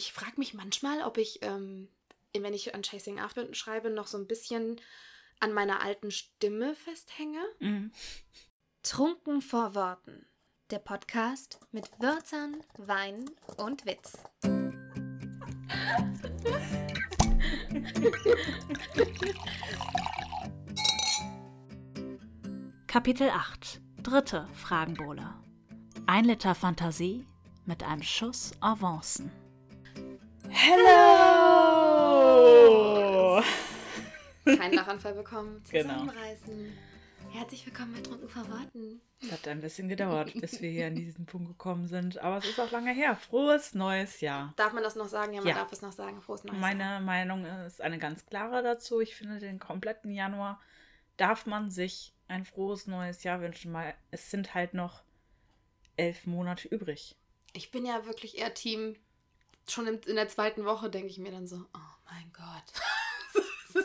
ich frage mich manchmal, ob ich, ähm, wenn ich an Chasing After schreibe, noch so ein bisschen an meiner alten Stimme festhänge. Mhm. Trunken vor Worten. Der Podcast mit Wörtern, Wein und Witz. Kapitel 8. Dritte Fragenbowle. Ein Liter Fantasie mit einem Schuss Avancen. Hello! Kein Lachanfall bekommen. Genau. Zusammenreißen. Herzlich willkommen bei Trunken vor Worten. Es hat ein bisschen gedauert, bis wir hier an diesen Punkt gekommen sind. Aber es ist auch lange her. Frohes neues Jahr. Darf man das noch sagen? Ja, man Ja. darf es noch sagen. Frohes Neues. Jahr. Meine Meinung ist eine ganz klare dazu. Ich finde, den kompletten Januar darf man sich ein frohes neues Jahr wünschen, weil es sind halt noch elf Monate übrig. Ich bin ja wirklich eher Team. Schon in, der zweiten Woche denke ich mir dann so, oh mein Gott.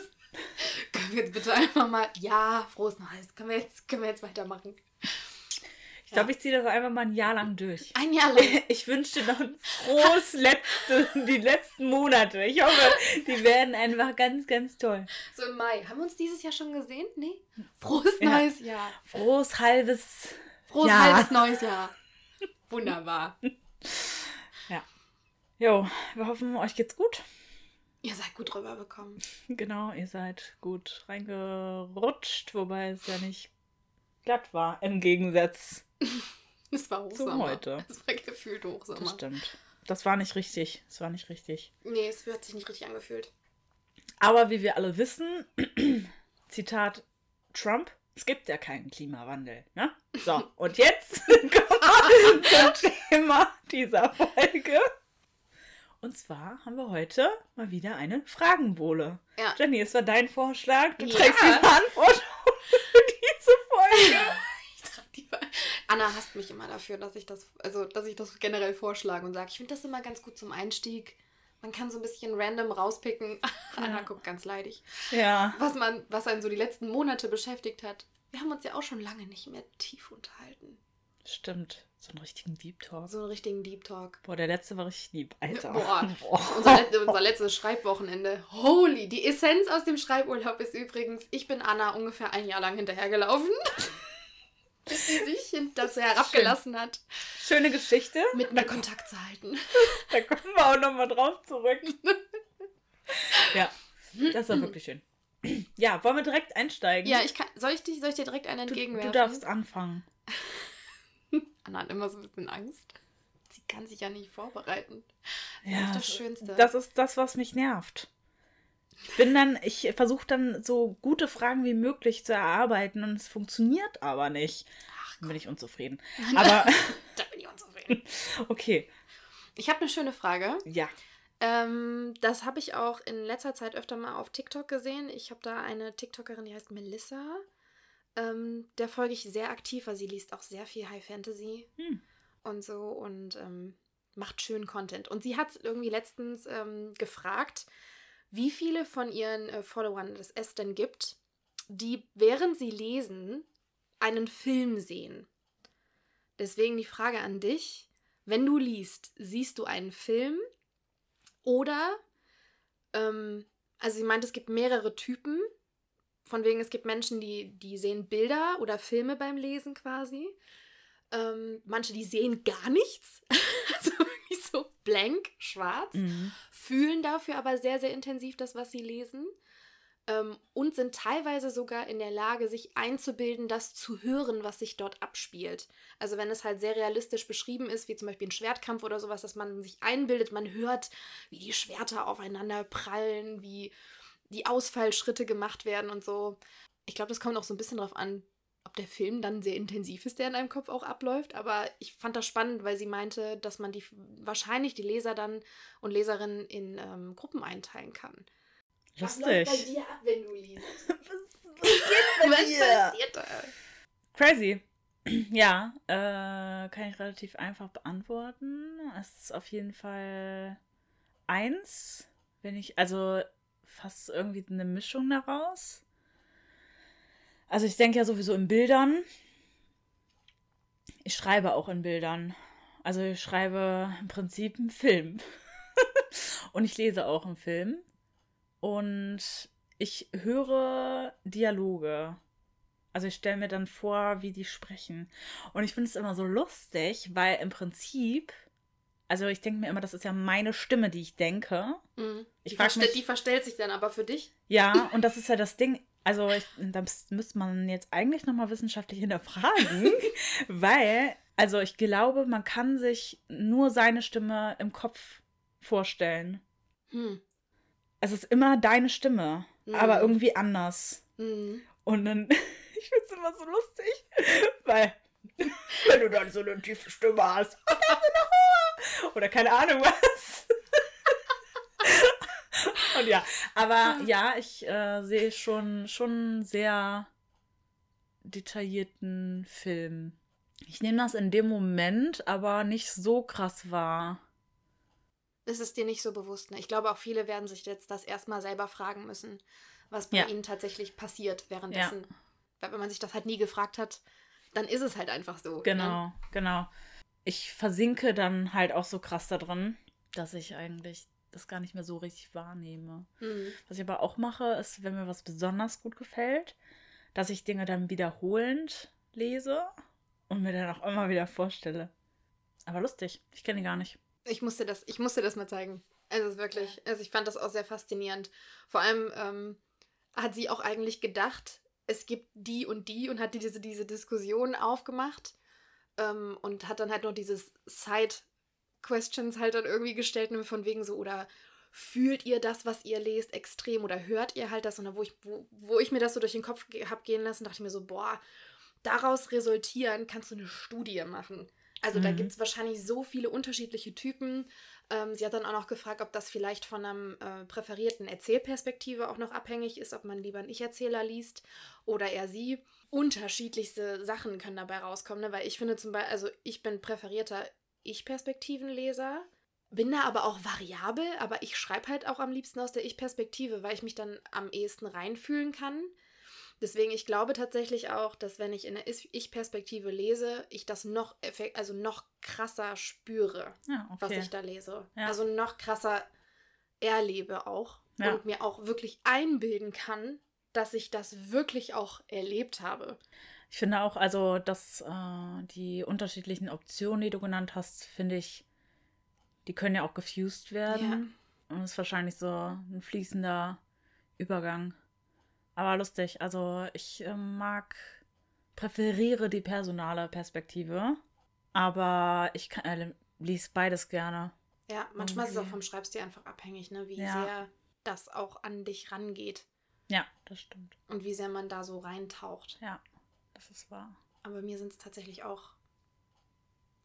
können wir jetzt bitte einfach mal, ja, frohes Neues. Können wir jetzt, können wir jetzt weitermachen? Ich glaube, ich ziehe das einfach mal ein Jahr lang durch. Ein Jahr lang. Ich wünsche dir noch ein frohes letzte, die letzten Monate. Ich hoffe, die werden einfach ganz, ganz toll. So im Mai. Haben wir uns dieses Jahr schon gesehen? Nee? Frohes Ja. neues Jahr. Frohes halbes. Frohes Ja. halbes neues Jahr. Wunderbar. Jo, wir hoffen, euch geht's gut. Ihr seid gut rüberbekommen. Genau, ihr seid gut reingerutscht, wobei es ja nicht glatt war, im Gegensatz Es war zu Hochsommer. heute. Es war gefühlt Das Hochsommer. stimmt. Das war nicht richtig. Das war nicht richtig. Nee, es hat sich nicht richtig angefühlt. Aber wie wir alle wissen, Zitat Trump, es gibt ja keinen Klimawandel. Ne? So, und jetzt kommen wir zum Thema dieser Folge. Und zwar haben wir heute mal wieder eine Fragenbowle. Ja. Jenny, es war dein Vorschlag. Du Ja. trägst die Verantwortung für diese Folge. Ich trage die Wahl. Anna hasst mich immer dafür, dass ich das, also dass ich das generell vorschlage und sage, ich finde das immer ganz gut zum Einstieg. Man kann so ein bisschen random rauspicken. Anna guckt ganz leidig. Ja. Was man, was einen so die letzten Monate beschäftigt hat. Wir haben uns ja auch schon lange nicht mehr tief unterhalten. Stimmt. So einen richtigen Deep Talk. So einen richtigen Deep Talk. Boah, der letzte war richtig lieb. Alter. Boah. Boah. Unser, let unser letztes Schreibwochenende. Holy, die Essenz aus dem Schreiburlaub ist übrigens, ich bin Anna ungefähr ein Jahr lang hinterhergelaufen. bis sie sich dazu herabgelassen hat, Schöne Geschichte. mit mir Kontakt zu halten. Da kommen wir auch nochmal drauf zurück. ja, das war wirklich schön. Ja, wollen wir direkt einsteigen? Ja, ich kann, soll, ich dich, soll ich dir direkt einen du, entgegenwerfen? du darfst anfangen. Anna hat immer so ein bisschen Angst. Sie kann sich ja nicht vorbereiten. Das Ja, ist das Schönste. Das ist das, was mich nervt. Ich bin dann, ich versuche dann so gute Fragen wie möglich zu erarbeiten und es funktioniert aber nicht. Ach, Dann bin ich unzufrieden. Aber da bin ich unzufrieden. okay, Ich habe eine schöne Frage. ja. Ähm, das habe ich auch in letzter Zeit öfter mal auf TikTok gesehen. Ich habe da eine TikTokerin, die heißt Melissa. Ähm, der folge ich sehr aktiv, weil sie liest auch sehr viel High Fantasy Hm. und so und ähm, macht schönen Content. Und sie hat irgendwie letztens ähm, gefragt, wie viele von ihren äh, Followern es, es denn gibt, die während sie lesen einen Film sehen. Deswegen die Frage an dich, wenn du liest, siehst du einen Film oder, ähm, also sie meint, es gibt mehrere Typen, von wegen es gibt Menschen, die, die sehen Bilder oder Filme beim Lesen quasi. Ähm, manche, die sehen gar nichts, also wirklich so blank, schwarz Mhm. fühlen dafür aber sehr, sehr intensiv das, was sie lesen. Ähm, und sind teilweise sogar in der Lage, sich einzubilden, das zu hören, was sich dort abspielt. Also wenn es halt sehr realistisch beschrieben ist, wie zum Beispiel ein Schwertkampf oder sowas, dass man sich einbildet, man hört, wie die Schwerter aufeinander prallen, wie die Ausfallschritte gemacht werden und so. Ich glaube, das kommt auch so ein bisschen drauf an, ob der Film dann sehr intensiv ist, der in einem Kopf auch abläuft. Aber ich fand das spannend, weil sie meinte, dass man die wahrscheinlich die Leser dann und Leserinnen in ähm, Gruppen einteilen kann. Lustig. dir ab, wenn du liest? Was Was passiert da? Crazy. Ja, äh, kann ich relativ einfach beantworten. Es ist auf jeden Fall eins, wenn ich, also fast irgendwie eine Mischung daraus. Also ich denke ja sowieso in Bildern. Ich schreibe auch in Bildern. Also ich schreibe im Prinzip einen Film. Und ich lese auch einen Film. Und ich höre Dialoge. Also ich stelle mir dann vor, wie die sprechen. Und ich finde es immer so lustig, weil im Prinzip, also ich denke mir immer, das ist ja meine Stimme, die ich denke. Mhm. Ich die, verste mich- die verstellt sich dann aber für dich. Ja, und das ist ja das Ding. Also ich, das müsste man jetzt eigentlich nochmal wissenschaftlich hinterfragen, weil, also ich glaube, man kann sich nur seine Stimme im Kopf vorstellen. Hm. Es ist immer deine Stimme, Mhm. aber irgendwie anders. Mhm. Und dann, ich finde es immer so lustig, weil, wenn du dann so eine tiefe Stimme hast, oder keine Ahnung was. Und ja, aber ja, ich äh, sehe schon, schon sehr detaillierten Film. Ich nehme das in dem Moment aber nicht so krass wahr. Ist es dir nicht so bewusst? Ne? Ich glaube, auch viele werden sich jetzt das erstmal selber fragen müssen, was bei Ja. ihnen tatsächlich passiert währenddessen. Weil wenn man sich das halt nie gefragt hat, dann ist es halt einfach so. Ne? Genau, genau. Ich versinke dann halt auch so krass da drin, dass ich eigentlich das gar nicht mehr so richtig wahrnehme. Mhm. Was ich aber auch mache, ist, wenn mir was besonders gut gefällt, dass ich Dinge dann wiederholend lese und mir dann auch immer wieder vorstelle. Aber lustig, ich kenne die gar nicht. Ich musste das, ich musste das mal zeigen. Also es ist wirklich, also ich fand das auch sehr faszinierend. Vor allem ähm, hat sie auch eigentlich gedacht, es gibt die und die und hat die diese, diese Diskussion aufgemacht ähm, und hat dann halt noch dieses Side-Questions halt dann irgendwie gestellt, nur von wegen so, oder fühlt ihr das, was ihr lest, extrem oder hört ihr halt das? Und dann, wo ich, wo, wo ich mir das so durch den Kopf ge hab gehen lassen, dachte ich mir so, boah, daraus resultieren kannst du eine Studie machen. Also da Mhm. gibt es wahrscheinlich so viele unterschiedliche Typen. Ähm, sie hat dann auch noch gefragt, ob das vielleicht von einem äh, präferierten Erzählperspektive auch noch abhängig ist, ob man lieber einen Ich-Erzähler liest oder eher sie. Unterschiedlichste Sachen können dabei rauskommen, ne? weil ich finde zum Beispiel, also ich bin präferierter Ich-Perspektivenleser, bin da aber auch variabel, aber ich schreibe halt auch am liebsten aus der Ich-Perspektive, weil ich mich dann am ehesten reinfühlen kann. Deswegen, ich glaube tatsächlich auch, dass wenn ich in der Ich-Perspektive lese, ich das noch, effekt, also noch krasser spüre, Ja, was okay. ich da lese. Ja. Also noch krasser erlebe auch Ja. und mir auch wirklich einbilden kann, dass ich das wirklich auch erlebt habe. Ich finde auch, also, dass äh, die unterschiedlichen Optionen, die du genannt hast, finde ich, die können ja auch gefused werden. Und es ist wahrscheinlich so ein fließender Übergang. Aber lustig. Also ich ähm, mag, präferiere die personale Perspektive. Aber ich kann, äh, lies beides gerne. Ja, manchmal ist es auch vom Schreibstil einfach abhängig, ne? wie Ja. sehr das auch an dich rangeht Ja, das stimmt. und wie sehr man da so reintaucht. Ja, das ist wahr. Aber mir sind es tatsächlich auch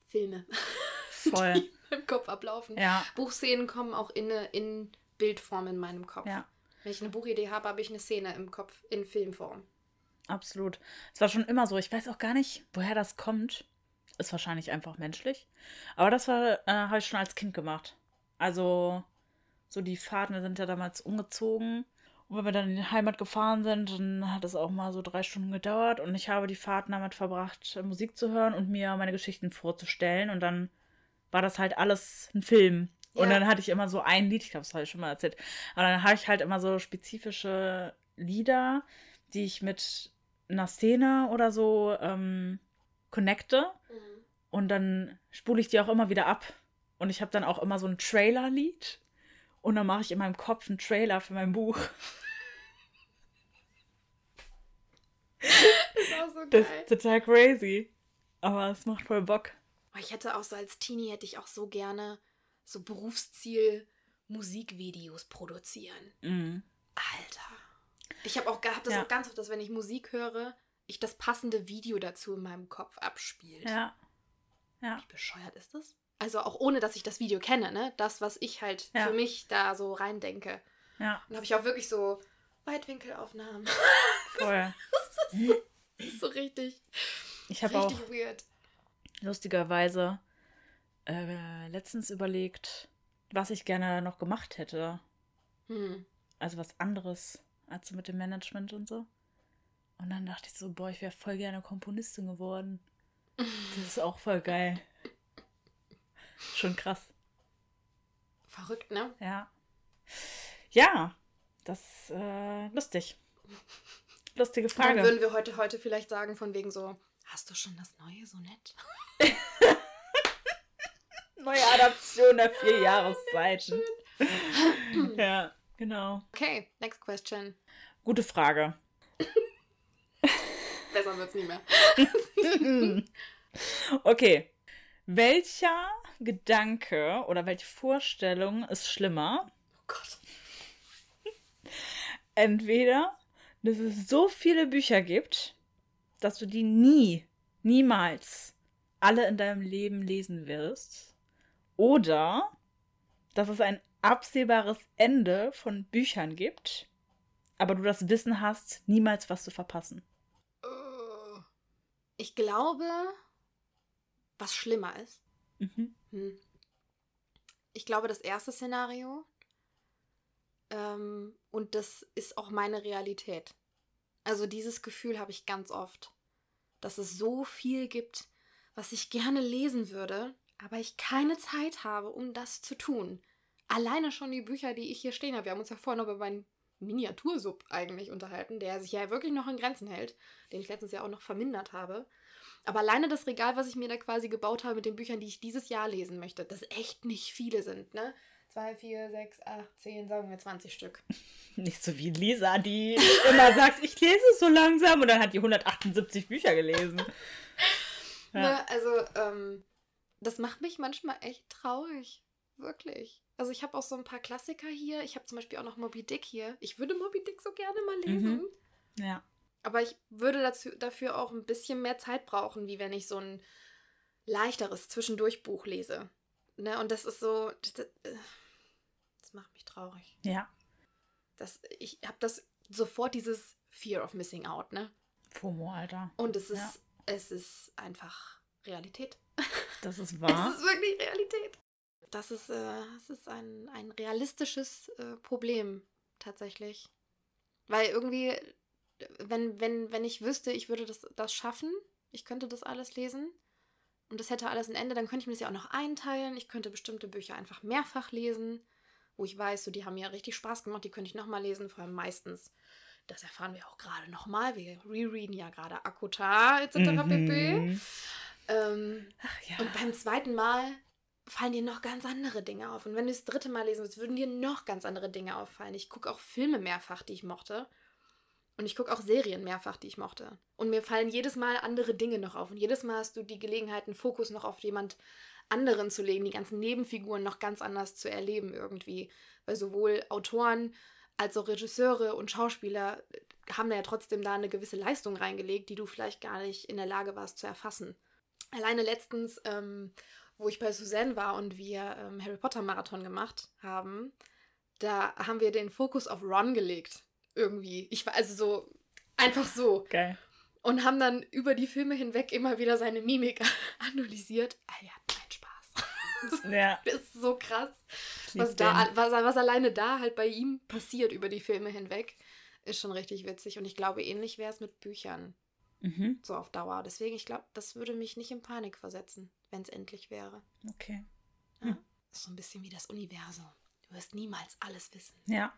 Filme, Voll. die im Kopf ablaufen. ja, Buchszenen kommen auch in, in Bildform in meinem Kopf. ja, Wenn ich eine Buchidee habe, habe ich eine Szene im Kopf in Filmform. absolut. Es war schon immer so. Ich weiß auch gar nicht, woher das kommt. Ist wahrscheinlich einfach menschlich. Aber das äh, habe ich schon als Kind gemacht. Also, so die Fahrten, wir sind ja damals umgezogen. Und wenn wir dann in die Heimat gefahren sind, dann hat es auch mal so drei Stunden gedauert. Und ich habe die Fahrten damit verbracht, äh, Musik zu hören und mir meine Geschichten vorzustellen. Und dann war das halt alles ein Film. Und Ja. dann hatte ich immer so ein Lied, ich glaube, das habe ich schon mal erzählt. Aber dann habe ich halt immer so spezifische Lieder, die ich mit einer Szene oder so ähm, connecte. Und dann spule ich die auch immer wieder ab. Und ich habe dann auch immer so ein Trailer-Lied. Und dann mache ich in meinem Kopf einen Trailer für mein Buch. Das ist auch so Das geil. ist total crazy. Aber es macht voll Bock. Oh, Ich hätte auch so als Teenie hätte ich auch so gerne so Berufsziel Musikvideos produzieren. Mhm. Alter. Ich habe auch gehabt das Ja. auch ganz oft, dass wenn ich Musik höre, ich das passende Video dazu in meinem Kopf abspielt. Ja. Ja. Wie bescheuert ist das? Also auch ohne, dass ich das Video kenne, ne? Das, was ich halt Ja. für mich da so reindenke. Ja. Dann habe ich auch wirklich so Weitwinkelaufnahmen. Voll. Das ist so richtig, Ich habe auch richtig weird. lustigerweise äh, letztens überlegt, was ich gerne noch gemacht hätte. Hm. Also was anderes als so mit dem Management und so. Und dann dachte ich so, boah, ich wäre voll gerne Komponistin geworden. Das ist auch voll geil. Schon krass. Verrückt, ne? Ja. Ja, das äh, lustig. Lustige Frage. Dann würden wir heute, heute vielleicht sagen, von wegen so, hast du schon das neue Sonett? Neue Adaption der vier Jahreszeiten. ja, genau. Okay, next question. Gute Frage. Besser wird's nie mehr. okay. Welcher Gedanke oder welche Vorstellung ist schlimmer? Oh Gott. Entweder, dass es so viele Bücher gibt, dass du die nie, niemals alle in deinem Leben lesen wirst. Oder, dass es ein absehbares Ende von Büchern gibt, aber du das Wissen hast, niemals was zu verpassen. Ich glaube, was schlimmer ist. Mhm. Hm. Ich glaube, das erste Szenario. Ähm, und das ist auch meine Realität. Also dieses Gefühl habe ich ganz oft, dass es so viel gibt, was ich gerne lesen würde, aber ich keine Zeit habe, um das zu tun. Alleine schon die Bücher, die ich hier stehen habe. Wir haben uns ja vorhin über meinen Miniatursub eigentlich unterhalten, der sich ja wirklich noch in Grenzen hält, den ich letztens ja auch noch vermindert habe. Aber alleine das Regal, was ich mir da quasi gebaut habe mit den Büchern, die ich dieses Jahr lesen möchte, das echt nicht viele sind, ne? Zwei, vier, sechs, acht, zehn, sagen wir 20 Stück. Nicht so wie Lisa, die immer sagt, ich lese so langsam und dann hat die 178 Bücher gelesen. Ja. Ne, also, ähm, das macht mich manchmal echt traurig. Wirklich. Also ich habe auch so ein paar Klassiker hier. Ich habe zum Beispiel auch noch Moby Dick hier. Ich würde Moby Dick so gerne mal lesen. Mhm. Ja. Aber ich würde dazu, dafür auch ein bisschen mehr Zeit brauchen, wie wenn ich so ein leichteres Zwischendurchbuch lese. Ne? Und das ist so. Das, das macht mich traurig. Ja. Das, ich habe das sofort dieses Fear of Missing Out, ne? FOMO, Alter. Und es ist, Ja. es ist einfach Realität. Das ist wahr. Es ist wirklich Realität. Das ist, äh, es ist ein, ein realistisches äh, Problem, tatsächlich. Weil irgendwie, wenn, wenn, wenn ich wüsste, ich würde das, das schaffen, ich könnte das alles lesen und das hätte alles ein Ende, dann könnte ich mir das ja auch noch einteilen. Ich könnte bestimmte Bücher einfach mehrfach lesen, wo ich weiß, so, die haben mir richtig Spaß gemacht, die könnte ich nochmal lesen, vor allem meistens. Das erfahren wir auch gerade nochmal. Wir rereaden ja gerade Akuta etc. pp. Ähm, Ach ja. und beim zweiten Mal fallen dir noch ganz andere Dinge auf. Und wenn du das dritte Mal lesen willst, würden dir noch ganz andere Dinge auffallen. Ich gucke auch Filme mehrfach, die ich mochte. Und ich gucke auch Serien mehrfach, die ich mochte. Und mir fallen jedes Mal andere Dinge noch auf. Und jedes Mal hast du die Gelegenheit, einen Fokus noch auf jemand anderen zu legen, die ganzen Nebenfiguren noch ganz anders zu erleben irgendwie. Weil sowohl Autoren als auch Regisseure und Schauspieler haben ja trotzdem da eine gewisse Leistung reingelegt, die du vielleicht gar nicht in der Lage warst zu erfassen. Alleine letztens, ähm, wo ich bei Suzanne war und wir ähm, Harry Potter Marathon gemacht haben, da haben wir den Fokus auf Ron gelegt. Irgendwie. Ich war also so, einfach so. Geil. Und haben dann über die Filme hinweg immer wieder seine Mimik analysiert. Ah, er hat keinen Spaß. Ja. Das ist so krass, was, da, was, was alleine da halt bei ihm passiert über die Filme hinweg. Ist schon richtig witzig. Und ich glaube, ähnlich wäre es mit Büchern Mhm. so auf Dauer. Deswegen, ich glaube, das würde mich nicht in Panik versetzen, wenn es endlich wäre. Okay. Ja? Ist so ein bisschen wie das Universum. Du wirst niemals alles wissen. Ja.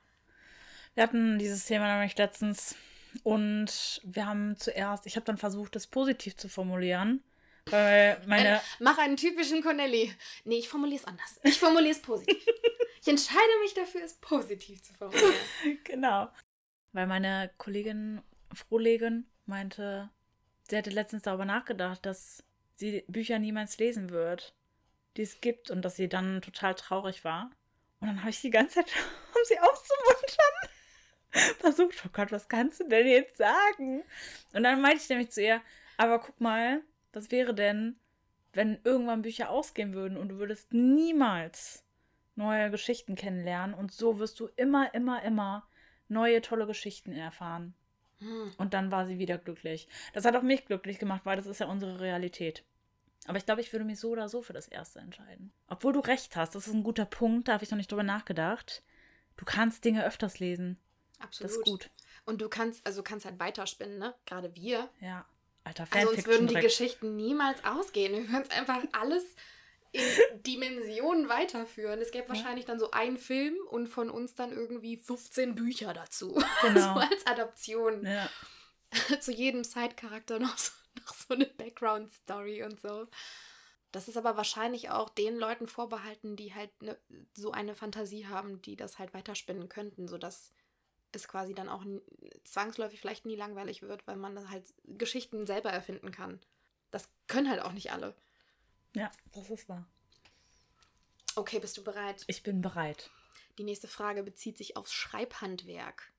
Wir hatten dieses Thema nämlich letztens und wir haben zuerst, ich habe dann versucht, das positiv zu formulieren, weil meine, Ein, mach einen typischen Connelly. Nee, ich formuliere es anders. Ich formuliere es positiv. ich entscheide mich dafür, es positiv zu formulieren. genau, weil meine Kollegin Frohlegen meinte, sie hätte letztens darüber nachgedacht, dass sie Bücher niemals lesen wird, die es gibt und dass sie dann total traurig war. Und dann habe ich die ganze Zeit, um sie aufzumuntern, versucht, oh Gott, was kannst du denn jetzt sagen? Und dann meinte ich nämlich zu ihr, aber guck mal, was wäre denn, wenn irgendwann Bücher ausgehen würden und du würdest niemals neue Geschichten kennenlernen und so wirst du immer, immer, immer neue tolle Geschichten erfahren. Und dann war sie wieder glücklich. Das hat auch mich glücklich gemacht, weil das ist ja unsere Realität. Aber ich glaube, ich würde mich so oder so für das erste entscheiden. Obwohl du recht hast, das ist ein guter Punkt, da habe ich noch nicht drüber nachgedacht. Du kannst Dinge öfters lesen. Absolut. Das ist gut. Und du kannst, also kannst halt weiterspinnen, ne? Gerade wir. Ja. Alter, Also uns würden die. Geschichten niemals ausgehen. Wir würden es einfach alles in Dimensionen weiterführen. Es gäbe wahrscheinlich dann so einen Film und von uns dann irgendwie 15 Bücher dazu. Genau. so als Adaption. Ja. Zu jedem Side-Charakter noch so, noch so eine Background-Story und so. Das ist aber wahrscheinlich auch den Leuten vorbehalten, die halt ne, so eine Fantasie haben, die das halt weiterspinnen könnten, sodass es quasi dann auch zwangsläufig vielleicht nie langweilig wird, weil man dann halt Geschichten selber erfinden kann. Das können halt auch nicht alle. Ja, das ist wahr. Okay, bist du bereit? Ich bin bereit. Die nächste Frage bezieht sich aufs Schreibhandwerk.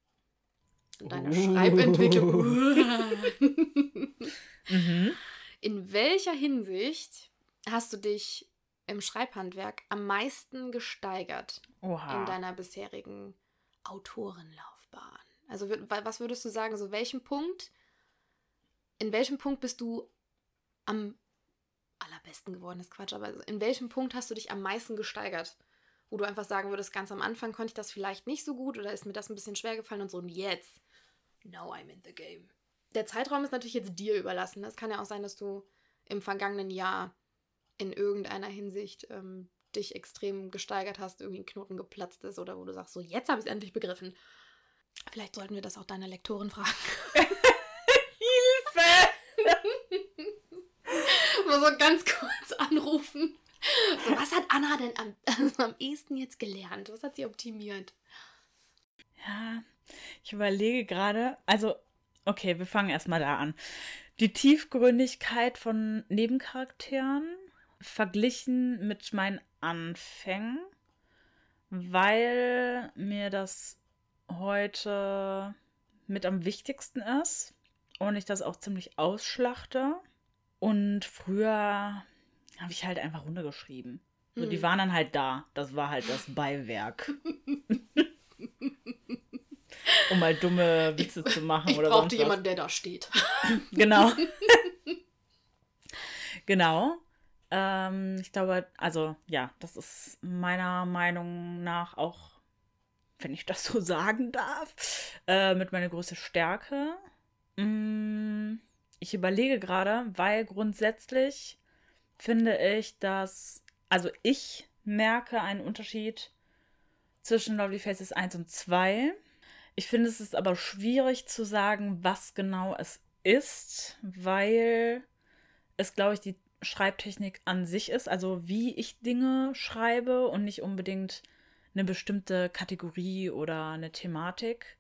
Und deine Uh. Schreibentwicklung. Mhm. In welcher Hinsicht hast du dich im Schreibhandwerk am meisten gesteigert Oha. in deiner bisherigen Autorenlaufbahn? Also was würdest du sagen, so welchen Punkt, in welchem Punkt bist du am allerbesten geworden, ist Quatsch, aber in welchem Punkt hast du dich am meisten gesteigert? Wo du einfach sagen würdest, ganz am Anfang konnte ich das vielleicht nicht so gut oder ist mir das ein bisschen schwer gefallen und so und jetzt, now I'm in the game. Der Zeitraum ist natürlich jetzt dir überlassen. Es kann ja auch sein, dass du im vergangenen Jahr in irgendeiner Hinsicht ähm, dich extrem gesteigert hast, irgendwie ein Knoten geplatzt ist oder wo du sagst, so jetzt habe ich es endlich begriffen. Vielleicht sollten wir das auch deiner Lektorin fragen. Mal so ganz kurz anrufen. So, was hat Anna denn am, also am ehesten jetzt gelernt? Was hat sie optimiert? Ja, ich überlege gerade, also, okay, wir fangen erstmal da an. Die Tiefgründigkeit von Nebencharakteren verglichen mit meinen Anfängen, weil mir das heute mit am wichtigsten ist und ich das auch ziemlich ausschlachte. Und früher habe ich halt einfach runtergeschrieben. So, die Hm. waren dann halt da. Das war halt das Beiwerk. um mal dumme Witze zu machen Ich oder brauchte sonst was. jemanden, der da steht. Genau. genau. Ähm, ich glaube, also ja, das ist meiner Meinung nach auch, wenn ich das so sagen darf, äh, mit meiner größten Stärke. Mm, ich überlege gerade, weil grundsätzlich finde ich, dass, also ich merke einen Unterschied zwischen Lovely Faces 1 und 2. Ich finde, es ist aber schwierig zu sagen, was genau es ist, weil es, glaube ich, die Schreibtechnik an sich ist, also wie ich Dinge schreibe und nicht unbedingt eine bestimmte Kategorie oder eine Thematik,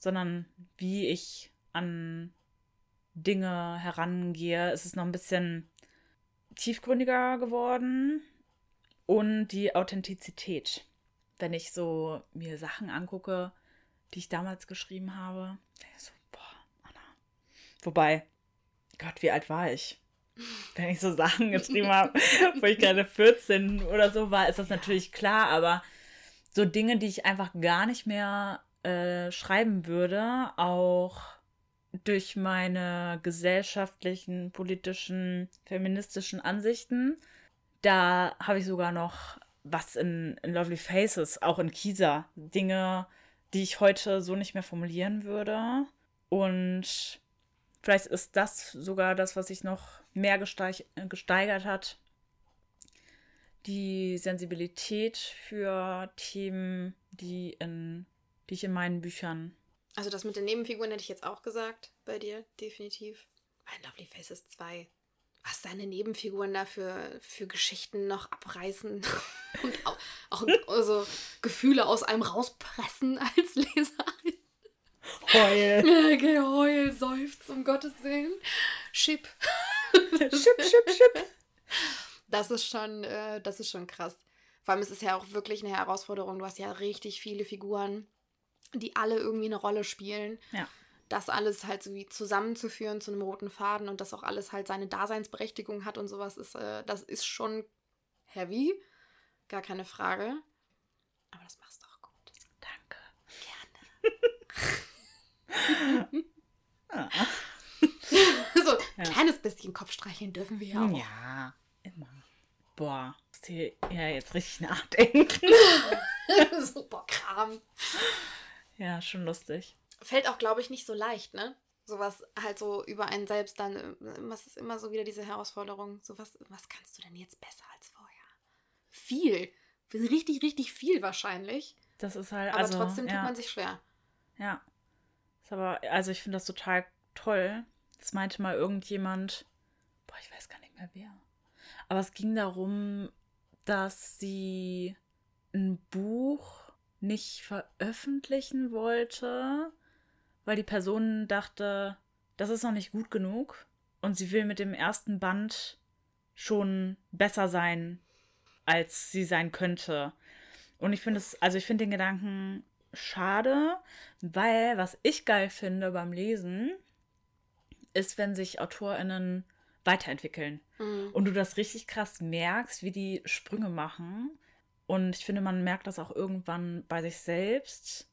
sondern wie ich an Dinge herangehe. Es ist noch ein bisschen tiefgründiger geworden und die Authentizität. Wenn ich so mir Sachen angucke, die ich damals geschrieben habe, denke ich so, boah, Anna. Wobei, Gott, wie alt war ich? Wenn ich so Sachen geschrieben habe, wo ich gerade 14 oder so war, ist das natürlich klar, aber so Dinge, die ich einfach gar nicht mehr äh, schreiben würde, auch durch meine gesellschaftlichen, politischen, feministischen Ansichten, da habe ich sogar noch was in, in Lovely Faces, auch in Kisa, Dinge, die ich heute so nicht mehr formulieren würde. Und vielleicht ist das sogar das, was sich noch mehr gesteig gesteigert hat. Die Sensibilität für Themen, die, in, die ich in meinen Büchern. Also das mit den Nebenfiguren hätte ich jetzt auch gesagt, bei dir, definitiv. Bei Lovely Faces 2. Was deine Nebenfiguren da für, für Geschichten noch abreißen und auch, auch also Gefühle aus einem rauspressen als Leserin. Heul. Geheul, seufzt, um Gottes Willen. Chip. schip, schip, schip. Das ist schon, äh, das ist schon krass. Vor allem ist es ja auch wirklich eine Herausforderung. Du hast ja richtig viele Figuren, die alle irgendwie eine Rolle spielen. Ja. Das alles halt so wie zusammenzuführen zu einem roten Faden und das auch alles halt seine Daseinsberechtigung hat und sowas ist, äh, das ist schon heavy. Gar keine Frage. Aber das machst du auch gut. Danke. Ah. so, ein Ja. kleines bisschen Kopfstreicheln dürfen wir ja auch. Ja, immer. Boah, muss hier ja jetzt richtig nachdenken. Super Kram. Ja, schon lustig. Fällt auch, glaube ich, nicht so leicht, ne? Sowas halt so über einen selbst dann, äh, was ist immer so wieder diese Herausforderung. So was, was kannst du denn jetzt besser als vorher? viel. Richtig, richtig viel wahrscheinlich. Das ist halt. Aber also, trotzdem tut ja. man sich schwer. Ja. Ist aber, also ich finde das total toll. Das meinte mal irgendjemand, boah, ich weiß gar nicht mehr wer. Aber es ging darum, dass sie ein Buch nicht veröffentlichen wollte, weil die Person dachte, das ist noch nicht gut genug und sie will mit dem ersten Band schon besser sein, als sie sein könnte. Und ich finde es, also ich finde den Gedanken schade, weil was ich geil finde beim Lesen, ist, wenn sich AutorInnen weiterentwickeln. Mhm. Und du das richtig krass merkst, wie die Sprünge machen. Und ich finde, man merkt das auch irgendwann bei sich selbst,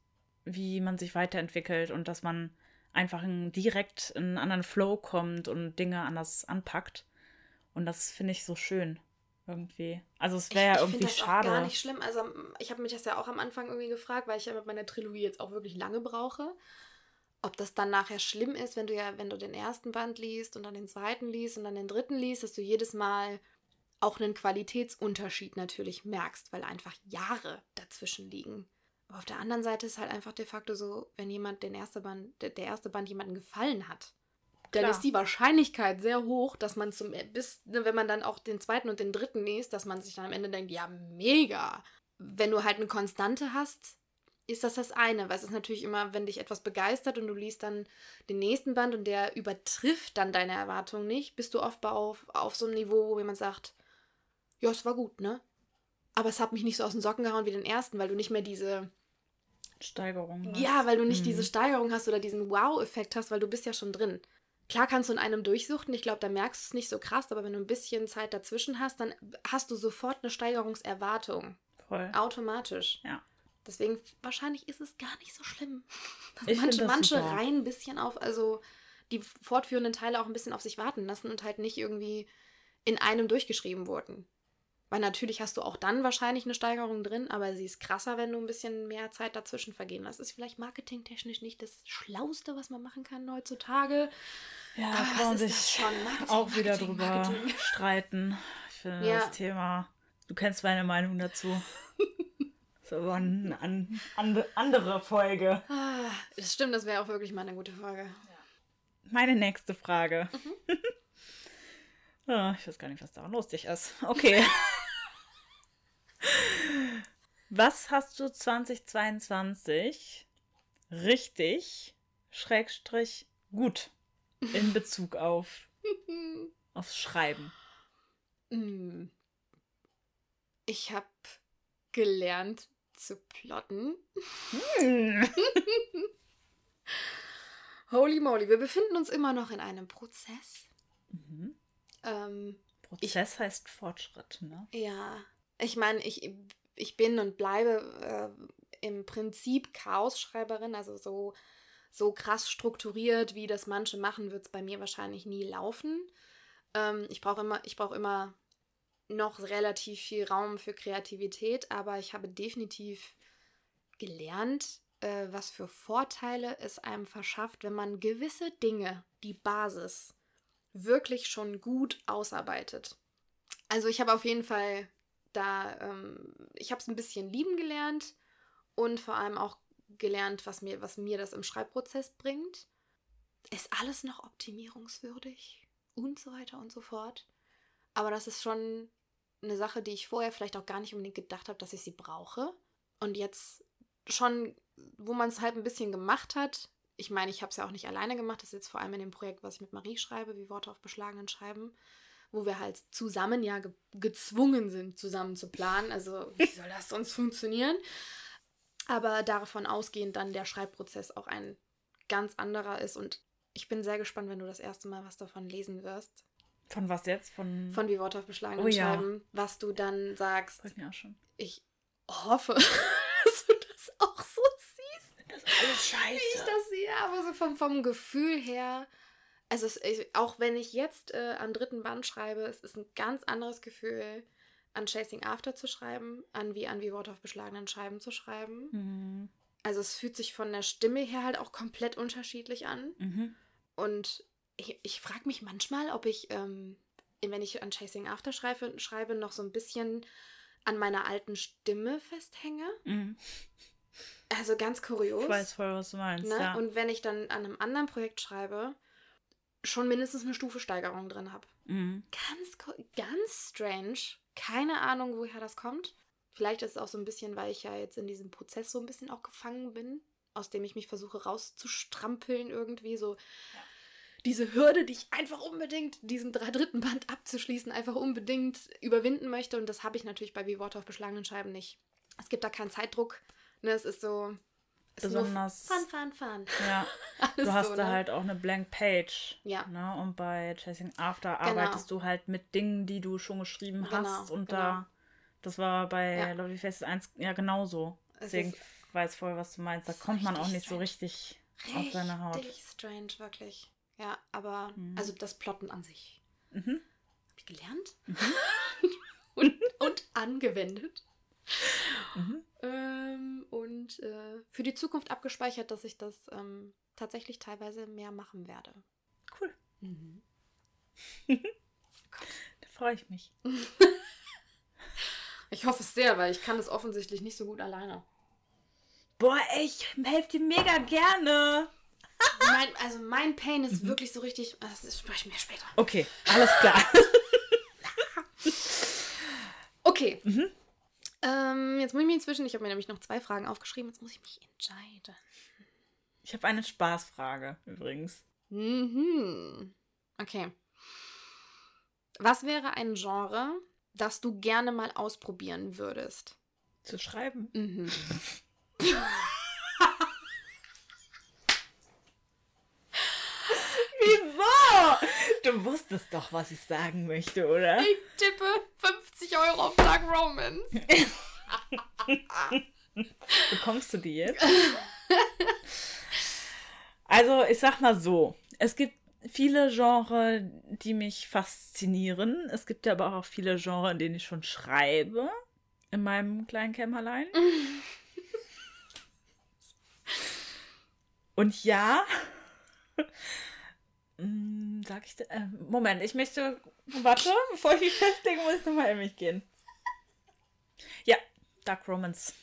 wie man sich weiterentwickelt und dass man einfach in, direkt in einen anderen Flow kommt und Dinge anders anpackt. Und das finde ich so schön. Irgendwie. Also es wäre ja irgendwie das schade. auch gar nicht schlimm. Also ich habe mich das ja auch am Anfang irgendwie gefragt, weil ich ja mit meiner Trilogie jetzt auch wirklich lange brauche. Ob das dann nachher schlimm ist, wenn du ja, wenn du den ersten Band liest und dann den zweiten liest und dann den dritten liest, dass du jedes Mal auch einen Qualitätsunterschied natürlich merkst, weil einfach Jahre dazwischen liegen. Aber auf der anderen Seite ist halt einfach de facto so, wenn jemand den erste Band, der, erste Band jemandem gefallen hat, dann Klar. ist die Wahrscheinlichkeit sehr hoch, dass man zum bis, ne, wenn man dann auch den zweiten und den dritten liest, dass man sich dann am Ende denkt, ja, mega. Wenn du halt eine Konstante hast, ist das das eine, weil es ist natürlich immer, wenn dich etwas begeistert und du liest dann den nächsten Band und der übertrifft dann deine Erwartungen nicht, bist du oft auf, auf so einem Niveau, wo jemand sagt, ja, es war gut, ne? Aber es hat mich nicht so aus den Socken gehauen wie den ersten, weil du nicht mehr diese, Steigerung. ne? ja, weil du nicht Mhm. diese Steigerung hast oder diesen Wow-Effekt hast, weil du bist ja schon drin. Klar kannst du in einem durchsuchten, ich glaube, da merkst du es nicht so krass, aber wenn du ein bisschen Zeit dazwischen hast, dann hast du sofort eine Steigerungserwartung. Voll. Automatisch. Ja. Deswegen, wahrscheinlich ist es gar nicht so schlimm. Dass manche manche super. Reihen ein bisschen auf, also die fortführenden Teile auch ein bisschen auf sich warten lassen und halt nicht irgendwie in einem durchgeschrieben wurden. Weil natürlich hast du auch dann wahrscheinlich eine Steigerung drin, aber sie ist krasser, wenn du ein bisschen mehr Zeit dazwischen vergehen lässt. Ist vielleicht marketingtechnisch nicht das Schlauste, was man machen kann heutzutage. Ja, Aber kann man sich? Marketing, auch wieder Marketing, drüber Marketing. streiten. Ich finde Ja. das Thema. Du kennst meine Meinung dazu. Das ist aber eine an, an, andere Folge. Ah, das stimmt, das wäre auch wirklich mal eine gute Folge. Meine nächste Frage. Mhm. Ah, ich weiß gar nicht, was daran lustig ist. Okay. was hast du 2022 richtig, Schrägstrich, gut in Bezug auf aufs Schreiben? Mm. Ich habe gelernt zu plotten. Hm. Holy moly, wir befinden uns immer noch in einem Prozess. Mhm. Ähm, Prozess heißt Fortschritt, ne? ja, ich meine, ich, ich bin und bleibe äh, im Prinzip Chaosschreiberin, also so, so krass strukturiert, wie das manche machen, wird es bei mir wahrscheinlich nie laufen. Ähm, ich brauche immer, ich brauche immer noch relativ viel Raum für Kreativität, aber ich habe definitiv gelernt, äh, was für Vorteile es einem verschafft, wenn man gewisse Dinge, die Basis, wirklich schon gut ausarbeitet. Also ich habe auf jeden Fall da, ähm, ich habe es ein bisschen lieben gelernt und vor allem auch gelernt, was mir, was mir das im Schreibprozess bringt. Ist alles noch optimierungswürdig und so weiter und so fort. Aber das ist schon eine Sache, die ich vorher vielleicht auch gar nicht unbedingt gedacht habe, dass ich sie brauche. Und jetzt schon, wo man es halt ein bisschen gemacht hat, ich meine, ich habe es ja auch nicht alleine gemacht, das ist jetzt vor allem in dem Projekt, was ich mit Marie schreibe, wie Worte auf beschlagenen Scheiben, wo wir halt zusammen ja ge gezwungen sind, zusammen zu planen. Also, wie soll das sonst funktionieren? Aber davon ausgehend dann der Schreibprozess auch ein ganz anderer ist. Und ich bin sehr gespannt, wenn du das erste Mal was davon lesen wirst. Von was jetzt? Von. Von wie Worte auf beschlagenen Oh ja. Scheiben, was du dann sagst. Freut mich auch schon. Ich hoffe, dass du das auch so siehst Das ist alles wie ich das sehe, aber so vom, vom Gefühl her. Also es, ich, auch wenn ich jetzt äh, am dritten Band schreibe, es ist ein ganz anderes Gefühl, an Chasing After zu schreiben, an wie an wie Worte auf beschlagenen Scheiben zu schreiben. Mhm. Also es fühlt sich von der Stimme her halt auch komplett unterschiedlich an. Mhm. Und ich, ich frage mich manchmal, ob ich, ähm, wenn ich an Chasing After schreibe, schreibe, noch so ein bisschen an meiner alten Stimme festhänge. Mhm. Also ganz kurios. Ich weiß voll, was du meinst. ne? Ja. Und wenn ich dann an einem anderen Projekt schreibe, schon mindestens eine Stufe Steigerung drin habe. Mhm. Ganz, ganz strange. Keine Ahnung, woher das kommt. Vielleicht ist es auch so ein bisschen, weil ich ja jetzt in diesem Prozess so ein bisschen auch gefangen bin, aus dem ich mich versuche rauszustrampeln irgendwie. So diese Hürde, die ich einfach unbedingt, diesen drei dritten Band abzuschließen, einfach unbedingt überwinden möchte. Und das habe ich natürlich bei Wie Worte auf beschlagenen Scheiben nicht. Es gibt da keinen Zeitdruck. Ne, es ist so. Besonders- Fun, fun, fun. ja. Du hast so, da ne? halt auch eine Blank Page. Ja. Ne? Und bei Chasing After Genau. arbeitest du halt mit Dingen, die du schon geschrieben Genau, hast. Und genau. da, das war bei Ja. Lovely Faces 1 ja genauso. Es Deswegen ist weiß voll, was du meinst. Da kommt man auch richtig nicht so richtig auf seine Haut. Richtig strange, wirklich. Ja, aber Mhm. also das Plotten an sich. Mhm. Hab ich gelernt Mhm. und, und angewendet. Mhm. Ähm, und äh, für die Zukunft abgespeichert, dass ich das ähm, tatsächlich teilweise mehr machen werde. Cool. Mhm. Da freue ich mich. Ich hoffe es sehr, weil ich kann es offensichtlich nicht so gut alleine. Boah, ey, ich helfe dir mega gerne. Mein, also mein Pain Mhm. ist wirklich so richtig. Das sprechen wir später. Okay, alles klar. Okay. Mhm. Ähm, jetzt muss ich mich inzwischen, ich habe mir nämlich noch zwei Fragen aufgeschrieben, jetzt muss ich mich entscheiden. Ich habe eine Spaßfrage übrigens. Mhm. Okay. Was wäre ein Genre, das du gerne mal ausprobieren würdest? Zu schreiben. Mhm. Wieso? Du wusstest doch, was ich sagen möchte, oder? Ich tippe 50 Euro auf Dark Romance. Bekommst du die jetzt? Also, ich sag mal so: Es gibt viele Genres, die mich faszinieren. Es gibt ja aber auch viele Genres, in denen ich schon schreibe. In meinem kleinen Kämmerlein. Und ja. Mm, Sag ich. Äh, Moment, ich möchte. Warte, bevor ich mich festlege, muss ich nochmal in mich gehen. Ja, Dark Romance.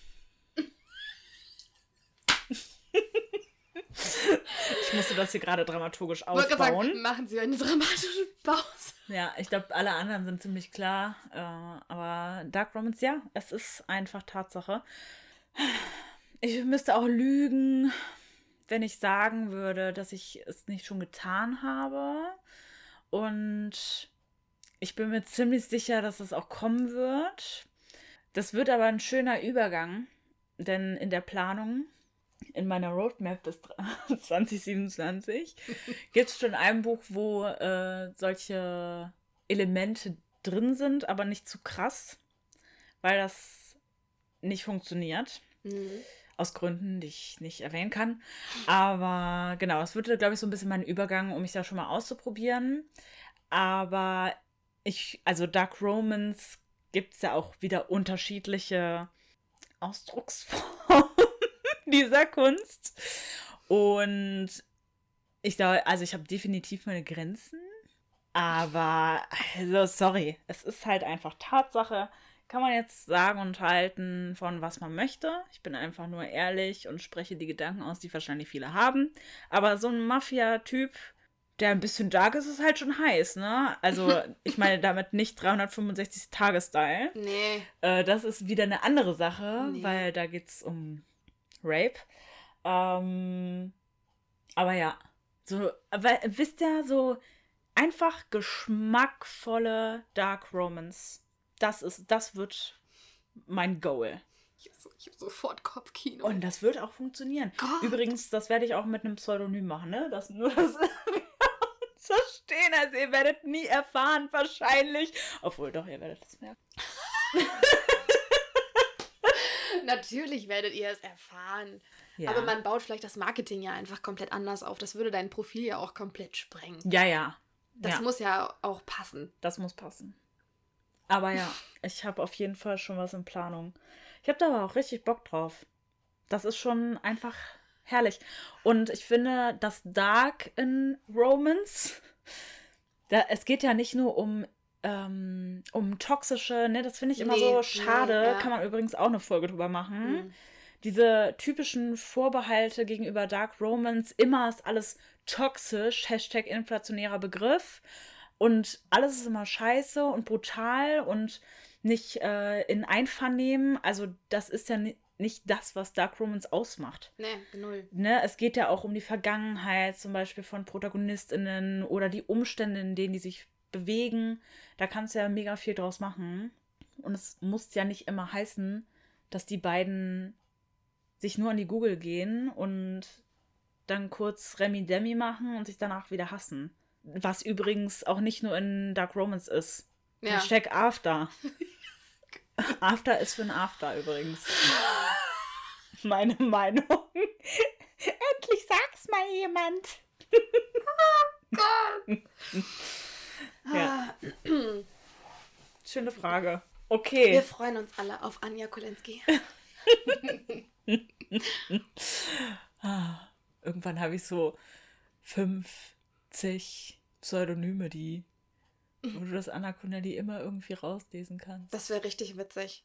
Ich musste das hier gerade dramaturgisch ausbauen. sagen, machen Sie eine dramatische Pause. Ja, ich glaube, alle anderen sind ziemlich klar. Äh, aber Dark Romance, ja, es ist einfach Tatsache. Ich müsste auch lügen, wenn ich sagen würde, dass ich es nicht schon getan habe. Und ich bin mir ziemlich sicher, dass es auch kommen wird. Das wird aber ein schöner Übergang, denn in der Planung, in meiner Roadmap bis 2027, gibt es schon ein Buch, wo äh, solche Elemente drin sind, aber nicht zu krass, weil das nicht funktioniert. Mhm. Aus Gründen, die ich nicht erwähnen kann. Aber genau, es würde, glaube ich, so ein bisschen mein Übergang, um mich da schon mal auszuprobieren. Aber ich, also Dark Romance gibt es ja auch wieder unterschiedliche Ausdrucksformen dieser Kunst. Und ich glaube, also ich habe definitiv meine Grenzen. Aber, also, sorry, es ist halt einfach Tatsache. Kann man jetzt sagen und halten von was man möchte. Ich bin einfach nur ehrlich und spreche die Gedanken aus, die wahrscheinlich viele haben. Aber so ein Mafia-Typ, der ein bisschen dark ist, ist halt schon heiß, ne? Also, ich meine damit nicht 365 Tage-Style. Nee. Äh, das ist wieder eine andere Sache, Nee. weil da geht es um Rape. Ähm, aber ja, so, weil, wisst ihr, so einfach geschmackvolle Dark Romance. Das ist, das wird mein Goal. Ich habe so, hab sofort Kopfkino. Und das wird auch funktionieren. Gott. Übrigens, das werde ich auch mit einem Pseudonym machen, ne? Das nur das wir uns verstehen. Also ihr werdet nie erfahren, wahrscheinlich. Obwohl, doch, ihr werdet es merken. Natürlich werdet ihr es erfahren. Ja. Aber man baut vielleicht das Marketing ja einfach komplett anders auf. Das würde dein Profil ja auch komplett sprengen. ja, ja. Das ja. muss ja auch passen. Das muss passen. Aber ja, ich habe auf jeden Fall schon was in Planung. Ich habe da aber auch richtig Bock drauf. Das ist schon einfach herrlich. Und ich finde, das Dark in Romance, da, es geht ja nicht nur um ähm, um toxische, ne, das finde ich immer Nee, so nee, schade. ja. Kann man übrigens auch eine Folge drüber machen. Mhm. Diese typischen Vorbehalte gegenüber Dark Romance, immer ist alles toxisch, Hashtag inflationärer Begriff. Und alles ist immer scheiße und brutal und nicht äh, in Einvernehmen. Also, das ist ja ni nicht das, was Dark Romance ausmacht. Nee, null. Ne? Es geht ja auch um die Vergangenheit, zum Beispiel von ProtagonistInnen oder die Umstände, in denen die sich bewegen. Da kannst du ja mega viel draus machen. Und es muss ja nicht immer heißen, dass die beiden sich nur an die Google gehen und dann kurz Remi Demi machen und sich danach wieder hassen. Was übrigens auch nicht nur in Dark Romance ist. Ja. Hashtag After. After ist für ein After übrigens. Meine Meinung. Endlich sag's mal jemand. Ja. Ah, Schöne Frage. Wir Okay. freuen uns alle auf Anja Kolensky. Ah, Irgendwann habe ich so 50 Pseudonyme, die wo du das Anna Connelly immer irgendwie rauslesen kannst. Das wäre richtig witzig.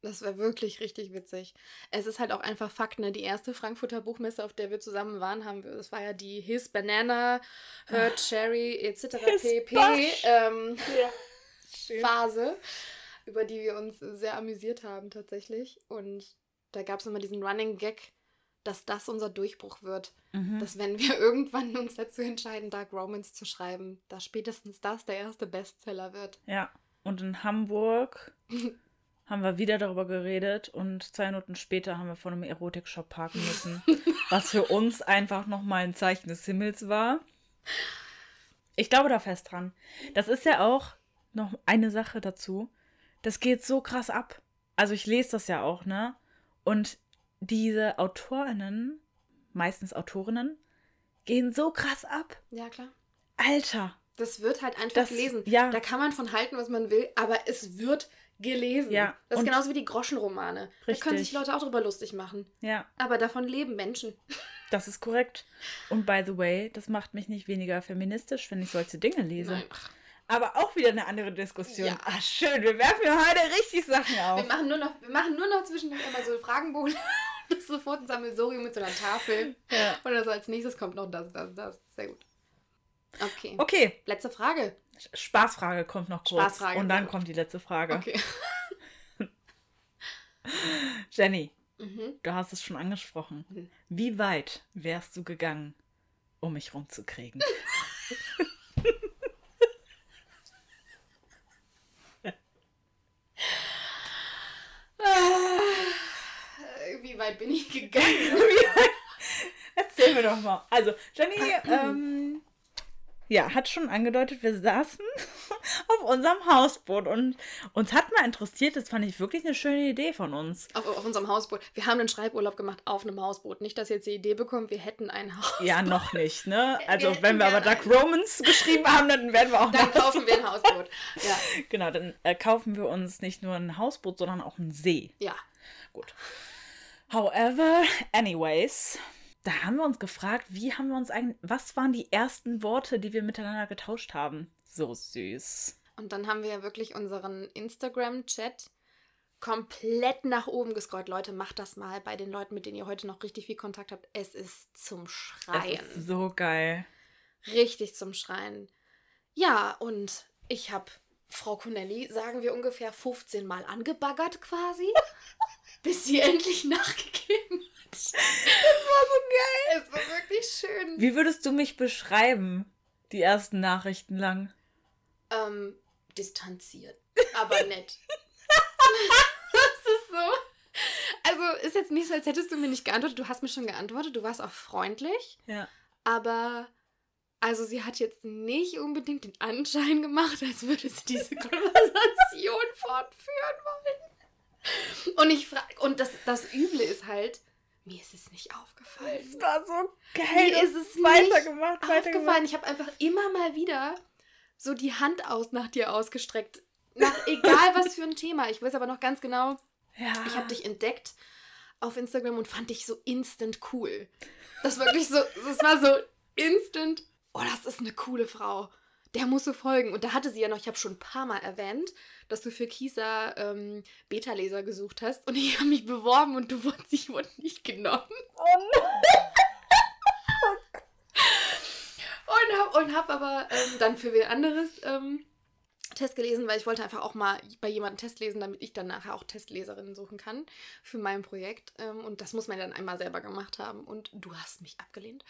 Das wäre wirklich richtig witzig. Es ist halt auch einfach Fakt, ne? Die erste Frankfurter Buchmesse, auf der wir zusammen waren, haben wir, das war ja die His Banana, Her Cherry etc. Pp. Ähm, Ja. Phase, über die wir uns sehr amüsiert haben tatsächlich. Und da gab es immer diesen Running Gag, dass das unser Durchbruch wird. Mhm. Dass wenn wir irgendwann uns dazu entscheiden, Dark Romance zu schreiben, dass spätestens das der erste Bestseller wird. Ja, und in Hamburg haben wir wieder darüber geredet und zwei Minuten später haben wir vor einem Erotikshop parken müssen, was für uns einfach nochmal ein Zeichen des Himmels war. Ich glaube da fest dran. Das ist ja auch noch eine Sache dazu. Das geht so krass ab. Also ich lese das ja auch, ne? Und diese AutorInnen, meistens Autorinnen, gehen so krass ab. Ja, klar. Alter. Das wird halt einfach Das- gelesen. ja. Da kann man von halten, was man will, aber es wird gelesen. Ja, Das ist genauso wie die Groschenromane. Da können sich Richtig. Leute auch drüber lustig machen. Ja. Aber davon leben Menschen. Das ist korrekt. Und by the way, das macht mich nicht weniger feministisch, wenn ich solche Dinge lese. Nein. Aber auch wieder eine andere Diskussion. Ja. Ach, schön. Wir werfen ja heute richtig Sachen Wir auf. machen nur noch, wir machen nur noch zwischendurch immer so Fragenbogen. Ist sofort ein Sammelsurium mit so einer Tafel. Ja. Und also als nächstes kommt noch das, das, das. Sehr gut. Okay. Okay, Letzte Frage. Spaßfrage kommt noch kurz. Spaßfrage, Und dann kommt die letzte Frage. Okay. Jenny, Mhm. du hast es schon angesprochen. Mhm. Wie weit wärst du gegangen, um mich rumzukriegen? Wie weit bin ich gegangen? Erzähl mir doch mal. Also, Jenny, ähm, ja, hat schon angedeutet, wir saßen auf unserem Hausboot und uns hat mal interessiert, das fand ich wirklich eine schöne Idee von uns. Auf, auf unserem Hausboot. Wir haben einen Schreiburlaub gemacht auf einem Hausboot. Nicht, dass ihr jetzt die Idee bekommt, wir hätten ein Haus. Ja, noch nicht, ne? Also, hätten wenn wir aber Dark Romans geschrieben haben, dann werden wir auch Dann kaufen wir ein Hausboot. Ja. Genau, dann äh, kaufen wir uns nicht nur ein Hausboot, sondern auch einen See. Ja. Gut. However, anyways, da haben wir uns gefragt, wie haben wir uns eigentlich, was waren die ersten Worte, die wir miteinander getauscht haben? So süß. Und dann haben wir ja wirklich unseren Instagram-Chat komplett nach oben gescrollt. Leute, macht das mal bei den Leuten, mit denen ihr heute noch richtig viel Kontakt habt. Es ist zum Schreien. ist so geil. Richtig zum Schreien. Ja, und ich habe Frau Connelly, sagen wir ungefähr 15 Mal angebaggert quasi, bis sie endlich nachgegeben hat. Das war so geil. Es war wirklich schön. Wie würdest du mich beschreiben, die ersten Nachrichten lang? Ähm, distanziert. Aber nett. das ist so. Also ist jetzt nicht so, als hättest du mir nicht geantwortet. Du hast mir schon geantwortet. Du warst auch freundlich. Ja. Aber also sie hat jetzt nicht unbedingt den Anschein gemacht, als würde sie diese Konversation fortführen wollen. Und ich frage, und das, das Üble ist halt, mir ist es nicht aufgefallen. Das war so geil. Mir ist es weitergemacht, Aufgefallen, weitergemacht. ich habe einfach immer mal wieder so die Hand aus nach dir ausgestreckt. Nach egal was für ein Thema. Ich weiß aber noch ganz genau, Ja. ich habe dich entdeckt auf Instagram und fand dich so instant cool. Das wirklich so, das war so instant, oh, das ist eine coole Frau. Der muss so folgen. Und da hatte sie ja noch, ich habe schon ein paar Mal erwähnt, dass du für Kisa ähm, Beta-Leser gesucht hast. Und ich habe mich beworben und du wurdest, ich wurde nicht genommen. Oh nein. Und habe und hab aber ähm, dann für wen anderes ähm, Test gelesen, weil ich wollte einfach auch mal bei jemandem Test lesen, damit ich dann nachher auch Testleserinnen suchen kann für mein Projekt. Ähm, und das muss man dann einmal selber gemacht haben. Und du hast mich abgelehnt.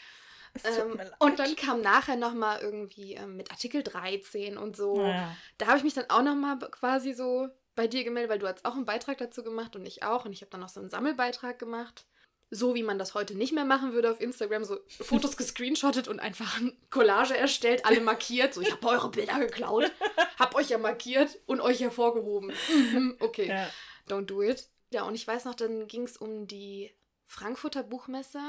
Ähm, und dann kam nachher nochmal irgendwie ähm, mit Artikel 13 und so. Ja. Da habe ich mich dann auch nochmal quasi so bei dir gemeldet, weil du hast auch einen Beitrag dazu gemacht und ich auch. Und ich habe dann noch so einen Sammelbeitrag gemacht. So wie man das heute nicht mehr machen würde auf Instagram, so Fotos gescreenshottet und einfach eine Collage erstellt, alle markiert. So, ich habe eure Bilder geklaut, hab euch ja markiert und euch hervorgehoben. Mhm, okay, Ja. don't do it. Ja, und ich weiß noch, dann ging es um die Frankfurter Buchmesse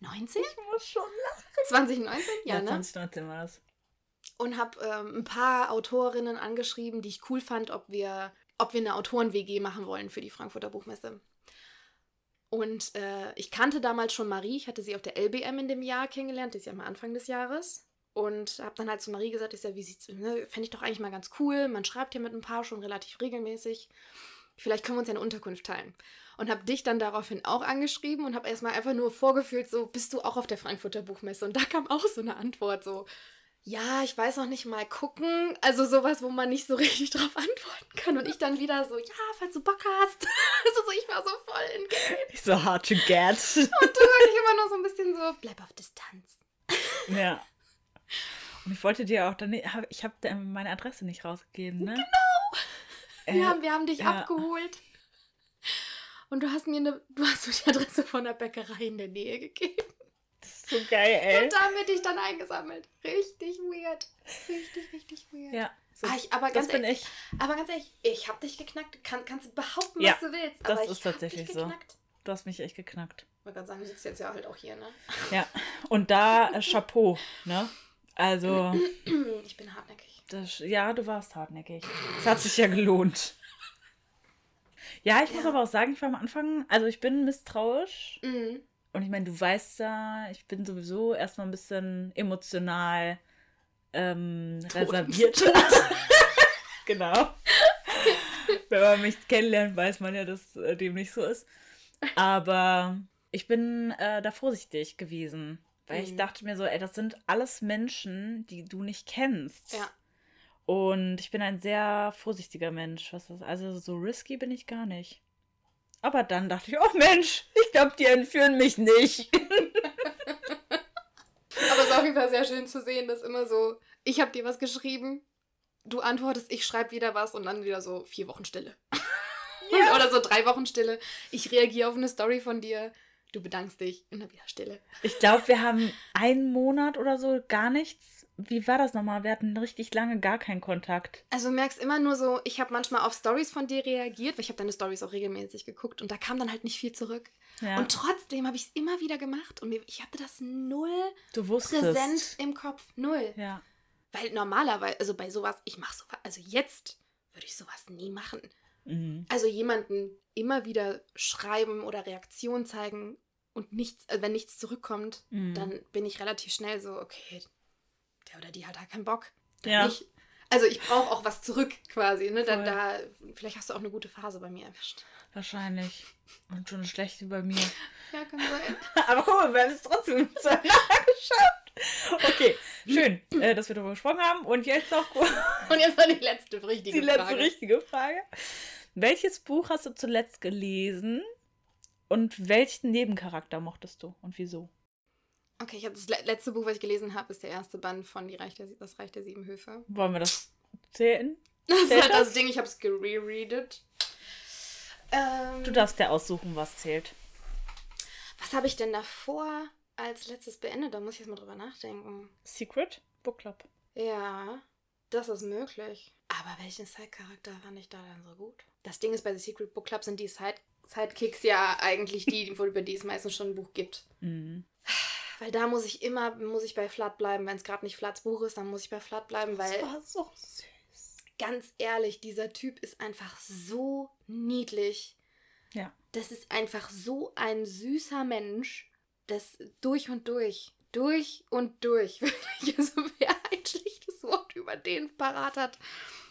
2019? Ich muss schon 2019? Ja, Ja, ne? 2019 war das. und habe ähm, ein paar Autorinnen angeschrieben, die ich cool fand, ob wir, ob wir eine Autoren-WG machen wollen für die Frankfurter Buchmesse. Und äh, ich kannte damals schon Marie, ich hatte sie auf der LBM in dem Jahr kennengelernt, die ist ja am Anfang des Jahres. Und habe dann halt zu Marie gesagt, ich sag, wie sieht's, ne, fände ich doch eigentlich mal ganz cool. Man schreibt hier mit ein paar schon relativ regelmäßig. Vielleicht können wir uns ja eine Unterkunft teilen. Und habe dich dann daraufhin auch angeschrieben und habe erstmal einfach nur vorgefühlt, so, bist du auch auf der Frankfurter Buchmesse? Und da kam auch so eine Antwort, so, ja, ich weiß noch nicht mal gucken. Also sowas, wo man nicht so richtig drauf antworten kann. Und ich dann wieder so, ja, falls du Bock hast. Also so, ich war so voll in Game. Ich so hard to get. Und du wirklich immer nur so ein bisschen so, bleib auf Distanz. ja. Und ich wollte dir auch dann, hab- ich habe meine Adresse nicht rausgegeben, ne? Wir, Äh, haben, wir haben dich ja. abgeholt. Und du hast mir eine, du hast mir die Adresse von der Bäckerei in der Nähe gegeben. Das ist so geil, ey. Und da haben wir dich dann eingesammelt. Richtig weird. Richtig, richtig weird. Ja. So, Ah, ich, aber, das ganz bin ehrlich, ich. aber ganz ehrlich, ich hab dich geknackt. Kann, kannst du behaupten, Ja, was du willst. das aber ist ich hab tatsächlich so. Du hast mich echt geknackt. Ich wollte gerade sagen, du sitzt jetzt ja halt auch hier, ne? Ja. Und da äh, Chapeau, ne? Also, Ich bin hartnäckig. das, ja, du warst hartnäckig. Es hat sich ja gelohnt. Ja, ich muss Ja. aber auch sagen, ich war am Anfang, also ich bin misstrauisch. Mhm. Und ich meine, du weißt ja, ich bin sowieso erstmal ein bisschen emotional ähm, reserviert. genau. Wenn man mich kennenlernt, weiß man ja, dass äh, dem nicht so ist. Aber ich bin äh, da vorsichtig gewesen. Weil ich Mhm. dachte mir so, ey, das sind alles Menschen, die du nicht kennst. Ja. Und ich bin ein sehr vorsichtiger Mensch. Was das, also so risky bin ich gar nicht. Aber dann dachte ich, oh Mensch, ich glaube, die entführen mich nicht. Aber es ist auf jeden Fall sehr schön zu sehen, dass immer so, ich habe dir was geschrieben, du antwortest, ich schreibe wieder was und dann wieder so vier Wochen Stille. Ja. Oder so drei Wochen Stille. Ich reagiere auf eine Story von dir, du bedankst dich und dann wieder Stille. Ich glaube, wir haben einen Monat oder so gar nichts. Wie war das nochmal? Wir hatten richtig lange gar keinen Kontakt. Also du merkst immer nur so, ich habe manchmal auf Stories von dir reagiert, weil ich habe deine Stories auch regelmäßig geguckt und da kam dann halt nicht viel zurück. Ja. Und trotzdem habe ich es immer wieder gemacht und mir, ich hatte das null präsent im Kopf. Null. Ja. Weil normalerweise, also bei sowas, ich mache sowas, also jetzt würde ich sowas nie machen. Mhm. Also jemanden immer wieder schreiben oder Reaktion zeigen und nichts, äh, wenn nichts zurückkommt, Mhm. dann bin ich relativ schnell so, okay, der oder die hat halt keinen Bock. Dann Ja. nicht. Also ich brauche auch was zurück quasi, ne? Da, Voll. da, vielleicht hast du auch eine gute Phase bei mir erwischt. Wahrscheinlich. Und schon eine schlechte bei mir. Ja, kann sein. Aber guck mal, wir haben es trotzdem zueinander geschafft. Okay, schön, äh, dass wir darüber gesprochen haben. Und jetzt noch kurz Und jetzt mal die letzte richtige die letzte Frage. richtige Frage. Welches Buch hast du zuletzt gelesen und welchen Nebencharakter mochtest du und wieso? Okay, ich habe das le- letzte Buch, was ich gelesen habe, ist der erste Band von die Reich der, Das Reich der Sieben Höfe. Wollen wir das zählen? Das ist halt das? Ding, ich habe es gerereadet. Ähm, Du darfst dir aussuchen, was zählt. Was habe ich denn davor als letztes beendet? Da muss ich jetzt mal drüber nachdenken. Secret Book Club. Ja, das ist möglich. Aber welchen Side-Charakter fand ich da dann so gut? Das Ding ist, bei The Secret Book Club sind die Side Sidekicks ja eigentlich die, die- über die es meistens schon ein Buch gibt. Mhm. Weil da muss ich immer, muss ich bei Flat bleiben. Wenn es gerade nicht Flats Buch ist, dann muss ich bei Flat bleiben, weil war so süß. ganz ehrlich, dieser Typ ist einfach so niedlich. Ja. Das ist einfach so ein süßer Mensch. Das durch und durch. Durch und durch. Wirklich. Also wer ein schlechtes Wort über den parat hat.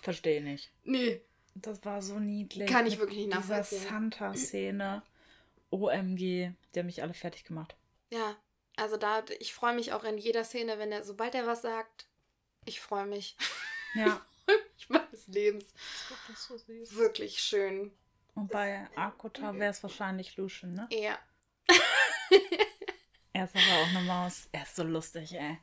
Verstehe nicht. Nee. Das war so niedlich. Kann ich wirklich nicht Dieser nachvollziehen. Santa-Szene. OMG, die haben mich alle fertig gemacht. Ja. Also da, ich freue mich auch in jeder Szene, wenn er, sobald er was sagt, ich freue mich. Ja. ich meines Lebens. Das ist so süß. Wirklich schön. Und bei Akota wäre es wahrscheinlich Lucian, ne? Ja. Er ist aber auch eine Maus. Er ist so lustig, ey.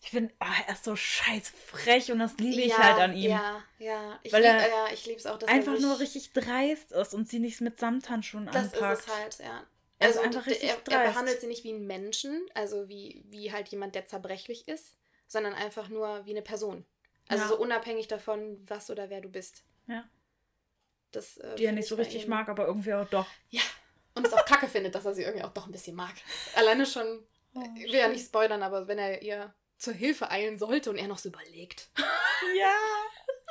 Ich finde, er ist so scheiß frech und das liebe ich ja, halt an ihm. Ja, ja. Ich Weil lieb, er ja, ich liebe es auch, dass Einfach er sich, nur richtig dreist ist und sie nicht mit Samthandschuhen Das anpackt. ist es halt, ja. Also er, er behandelt sie nicht wie einen Menschen, also wie, wie halt jemand, der zerbrechlich ist, sondern einfach nur wie eine Person. Also Ja. so unabhängig davon, was oder wer du bist. Ja. Das, äh, Die er nicht ich so richtig mag, aber irgendwie auch doch. Ja. Und es auch kacke findet, dass er sie irgendwie auch doch ein bisschen mag. Alleine schon, Oh, ich will ja nicht spoilern, aber wenn er ihr zur Hilfe eilen sollte und er noch so überlegt. Ja.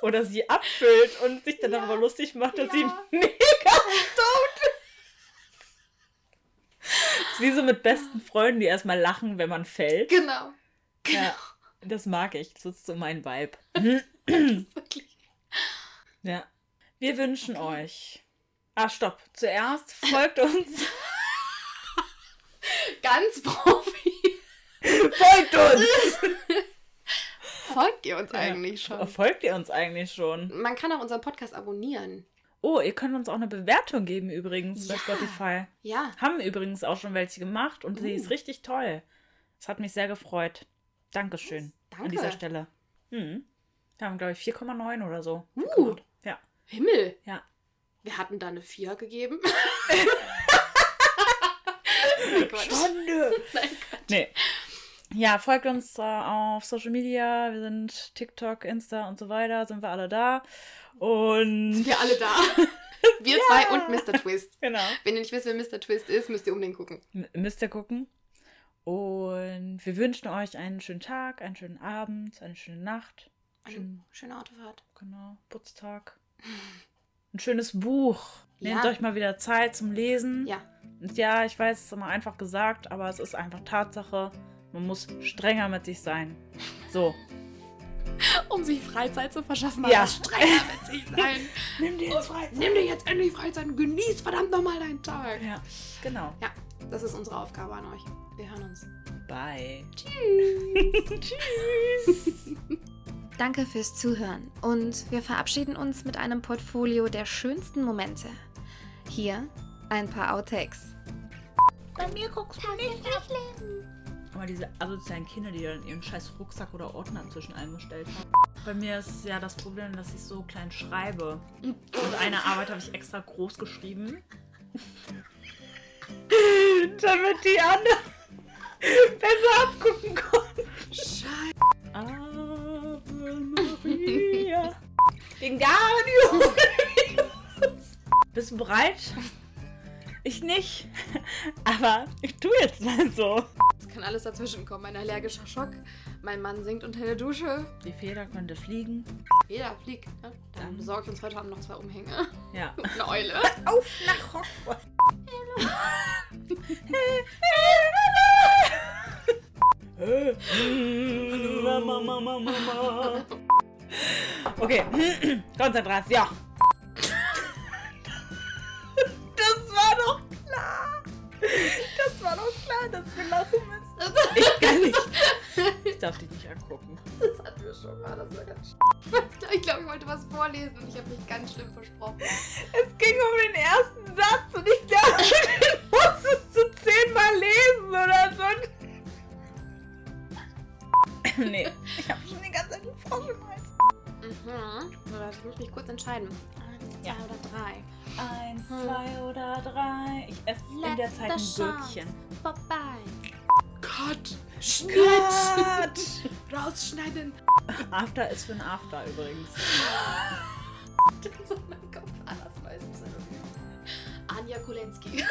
Oder sie abfüllt und sich dann Ja. darüber lustig macht, dass Ja. sie mega tot ist. Ist wie so mit besten Freunden, die erstmal lachen, wenn man fällt. Genau. Genau. Ja. Das mag ich. Das ist so mein Vibe. Wirklich. Ja. Wir wünschen euch. Ah, stopp. Zuerst folgt uns. Ganz Profi. folgt uns! Folgt ihr uns eigentlich schon? Folgt ihr uns eigentlich schon? Man kann auch unseren Podcast abonnieren. Oh, ihr könnt uns auch eine Bewertung geben übrigens bei Ja. Spotify. Ja. Haben übrigens auch schon welche gemacht und sie Uh. ist richtig toll. Das hat mich sehr gefreut. Dankeschön an Danke. dieser Stelle. Hm. Wir haben, glaube ich, 4,9 oder so. Uh. bekommen. Ja. Himmel. Ja. Wir hatten da eine 4 gegeben. Quatsch. Schande! Nein, Quatsch. Nee. Ja, folgt uns äh, auf Social Media. Wir sind TikTok, Insta und so weiter. Sind wir alle da. Und. Sind wir alle da? Wir zwei und Mr. Twist. Genau. Wenn ihr nicht wisst, wer Mr. Twist ist, müsst ihr unbedingt gucken. M müsst ihr gucken. Und wir wünschen euch einen schönen Tag, einen schönen Abend, eine schöne Nacht. Eine Schön, schöne Autofahrt. genau, Putztag. Ein schönes Buch. Nehmt Ja. euch mal wieder Zeit zum Lesen. Ja. Und ja, ich weiß, es ist immer einfach gesagt, aber es ist einfach Tatsache. Man muss strenger mit sich sein. So. Um sich Freizeit zu verschaffen, Ja. muss strenger mit sich sein. Nimm dir Und nimm dir jetzt endlich Freizeit und genieß verdammt nochmal deinen Tag. Ja, genau. Ja, das ist unsere Aufgabe an euch. Wir hören uns. Bye. Tschüss. Tschüss. Danke fürs Zuhören und wir verabschieden uns mit einem Portfolio der schönsten Momente. Hier ein paar Outtakes. Bei mir guckst du nicht Aber diese asozialen Kinder, die dann ihren scheiß Rucksack oder Ordner zwischen eingestellt haben. Bei mir ist ja das Problem, dass ich so klein schreibe. Und eine Arbeit habe ich extra groß geschrieben. Damit die anderen besser abgucken konnten. Scheiße. Ave Maria. Wingardium. Bist du bereit? Ich nicht. Aber ich tue jetzt mal so. Es kann alles dazwischen kommen. Ein allergischer Schock. Mein Mann singt unter der Dusche. Die Feder könnte fliegen. Jeder fliegt. Ne? Dann Dann- besorge ich uns heute Abend noch zwei Umhänge. Ja. Und eine Eule. Auf nach Hogwarts. Mama, Mama, Mama. Okay, Konzentration. Dass wir lachen müssen. Ich kann nicht. Ich darf dich nicht angucken. Das hatten wir schon mal. Das war ganz sch- Ich glaube, ich wollte was vorlesen und ich habe mich ganz schlimm versprochen. Es ging um den ersten Satz und ich dachte, den musstest du zehnmal lesen oder so. Nee, ich habe schon die ganze Zeit einen Frosch im Hals. Mhm. So, Ich muss mich kurz entscheiden. Eins, zwei Ja. oder drei. Eins, Hm. zwei oder drei. Ich esse in der Zeit ein Letzte. Gürkchen. Vorbei. Cut. Cut. Rausschneiden. After ist für ein After übrigens. so mein Kopf. Das weiß ich. Anja Kulensky.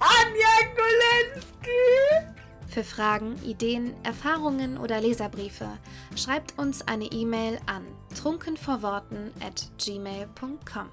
Anja Golensky. Für Fragen, Ideen, Erfahrungen oder Leserbriefe schreibt uns eine E-Mail an trunkenvorworten at gmail.com.